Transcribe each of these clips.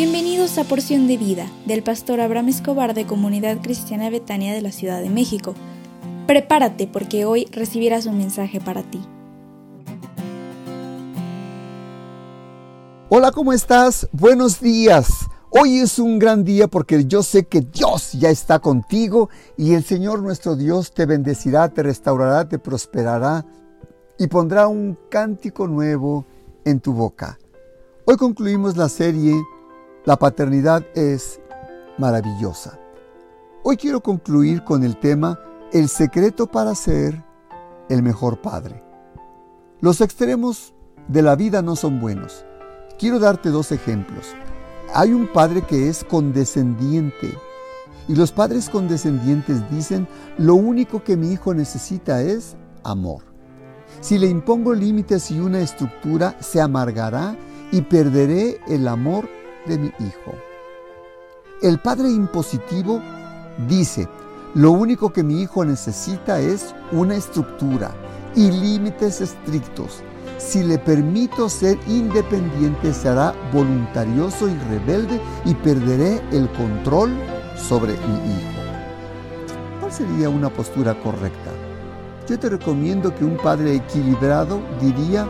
Bienvenidos a Porción de Vida del pastor Abraham Escobar de Comunidad Cristiana Betania de la Ciudad de México. Prepárate porque hoy recibirás un mensaje para ti. Hola, ¿cómo estás? Buenos días. Hoy es un gran día porque yo sé que Dios ya está contigo y el Señor nuestro Dios te bendecirá, te restaurará, te prosperará y pondrá un cántico nuevo en tu boca. Hoy concluimos la serie La paternidad es maravillosa. Hoy quiero concluir con el tema El secreto para ser el mejor padre. Los extremos de la vida no son buenos. Quiero darte dos ejemplos. Hay un padre que es condescendiente y los padres condescendientes dicen, lo único que mi hijo necesita es amor. Si le impongo límites y una estructura, se amargará y perderé el amor de mi hijo. El padre impositivo dice, lo único que mi hijo necesita es una estructura y límites estrictos si le permito ser independiente, será voluntarioso y rebelde y perderé el control sobre mi hijo. ¿Cuál sería una postura correcta? Yo te recomiendo que un padre equilibrado diría,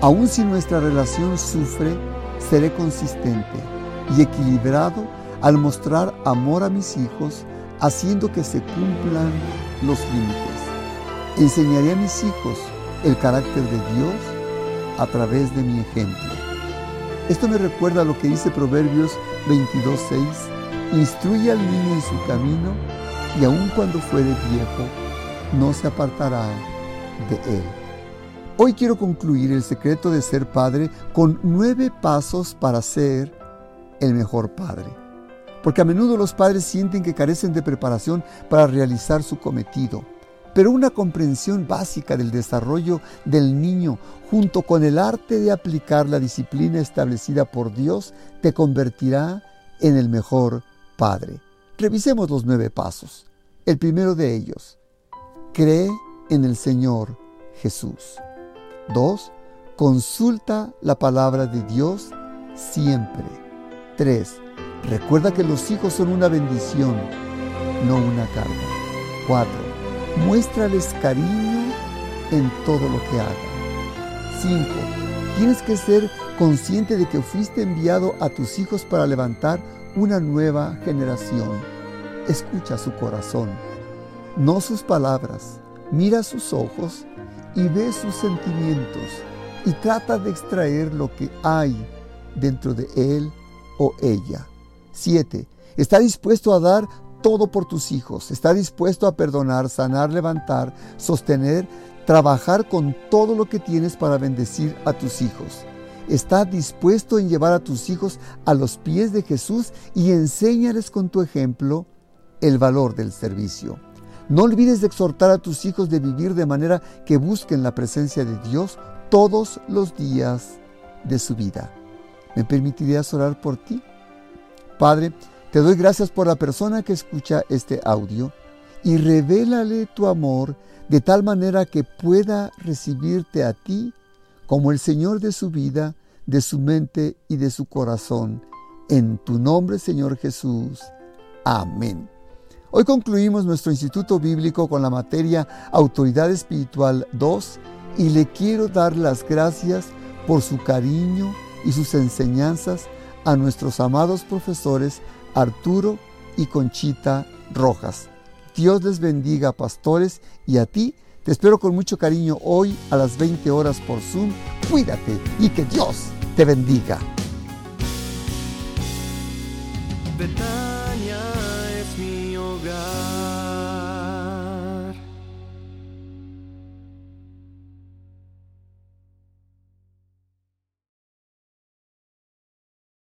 aun si nuestra relación sufre, seré consistente y equilibrado al mostrar amor a mis hijos, haciendo que se cumplan los límites. Enseñaré a mis hijos el carácter de Dios a través de mi ejemplo. Esto me recuerda a lo que dice Proverbios 22.6, instruye al niño en su camino y aun cuando fuere viejo, no se apartará de él. Hoy quiero concluir el secreto de ser padre con nueve pasos para ser el mejor padre. Porque a menudo los padres sienten que carecen de preparación para realizar su cometido pero una comprensión básica del desarrollo del niño junto con el arte de aplicar la disciplina establecida por Dios te convertirá en el mejor padre. Revisemos los nueve pasos. El primero de ellos, cree en el Señor Jesús. Dos, Consulta la palabra de Dios siempre. Tres, Recuerda que los hijos son una bendición, no una carga. Cuatro, Muéstrales cariño en todo lo que hagan. 5. Tienes que ser consciente de que fuiste enviado a tus hijos para levantar una nueva generación. Escucha su corazón, no sus palabras. Mira sus ojos y ve sus sentimientos y trata de extraer lo que hay dentro de él o ella. 7. Está dispuesto a dar todo por tus hijos. Está dispuesto a perdonar, sanar, levantar, sostener, trabajar con todo lo que tienes para bendecir a tus hijos. Está dispuesto en llevar a tus hijos a los pies de Jesús y enséñales con tu ejemplo el valor del servicio. No olvides de exhortar a tus hijos de vivir de manera que busquen la presencia de Dios todos los días de su vida. ¿Me permitirías orar por ti? Padre, te doy gracias por la persona que escucha este audio y revélale tu amor de tal manera que pueda recibirte a ti como el Señor de su vida, de su mente y de su corazón. En tu nombre, Señor Jesús. Amén. Hoy concluimos nuestro Instituto Bíblico con la materia Autoridad Espiritual 2 y le quiero dar las gracias por su cariño y sus enseñanzas a nuestros amados profesores Arturo y Conchita Rojas. Dios les bendiga, pastores, y a ti te espero con mucho cariño hoy a las 20 horas por Zoom. Cuídate y que Dios te bendiga.